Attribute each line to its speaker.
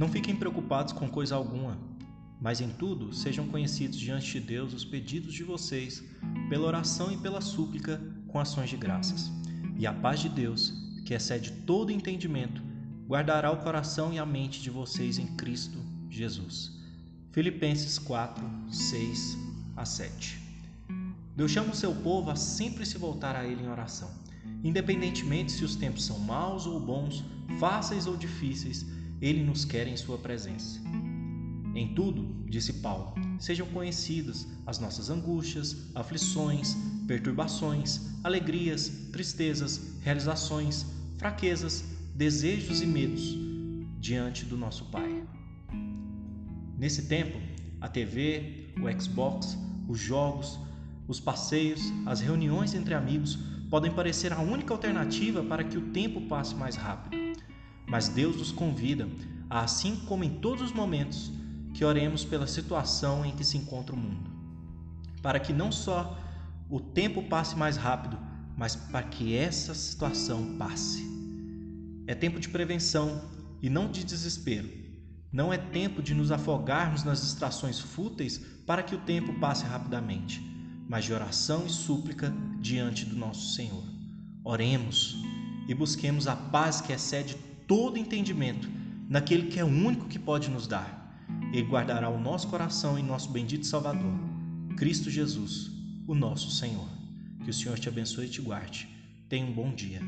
Speaker 1: Não fiquem preocupados com coisa alguma, mas em tudo sejam conhecidos diante de Deus os pedidos de vocês, pela oração e pela súplica, com ações de graças. E a paz de Deus, que excede todo entendimento, guardará o coração e a mente de vocês em Cristo Jesus. Filipenses 4, 6 a 7. Deus chama o seu povo a sempre se voltar a Ele em oração. Independentemente se os tempos são maus ou bons, fáceis ou difíceis, Ele nos quer em Sua presença. Em tudo, disse Paulo, sejam conhecidas as nossas angústias, aflições, perturbações, alegrias, tristezas, realizações, fraquezas, desejos e medos diante do nosso Pai. Nesse tempo, a TV, o Xbox, os jogos, os passeios, as reuniões entre amigos podem parecer a única alternativa para que o tempo passe mais rápido. Mas Deus nos convida assim como em todos os momentos, que oremos pela situação em que se encontra o mundo, para que não só o tempo passe mais rápido, mas para que essa situação passe. É tempo de prevenção e não de desespero. Não é tempo de nos afogarmos nas distrações fúteis para que o tempo passe rapidamente mas de oração e súplica diante do nosso Senhor. Oremos e busquemos a paz que excede todo entendimento naquele que é o único que pode nos dar. Ele guardará o nosso coração em nosso bendito Salvador, Cristo Jesus, o nosso Senhor. Que o Senhor te abençoe e te guarde. Tenha um bom dia.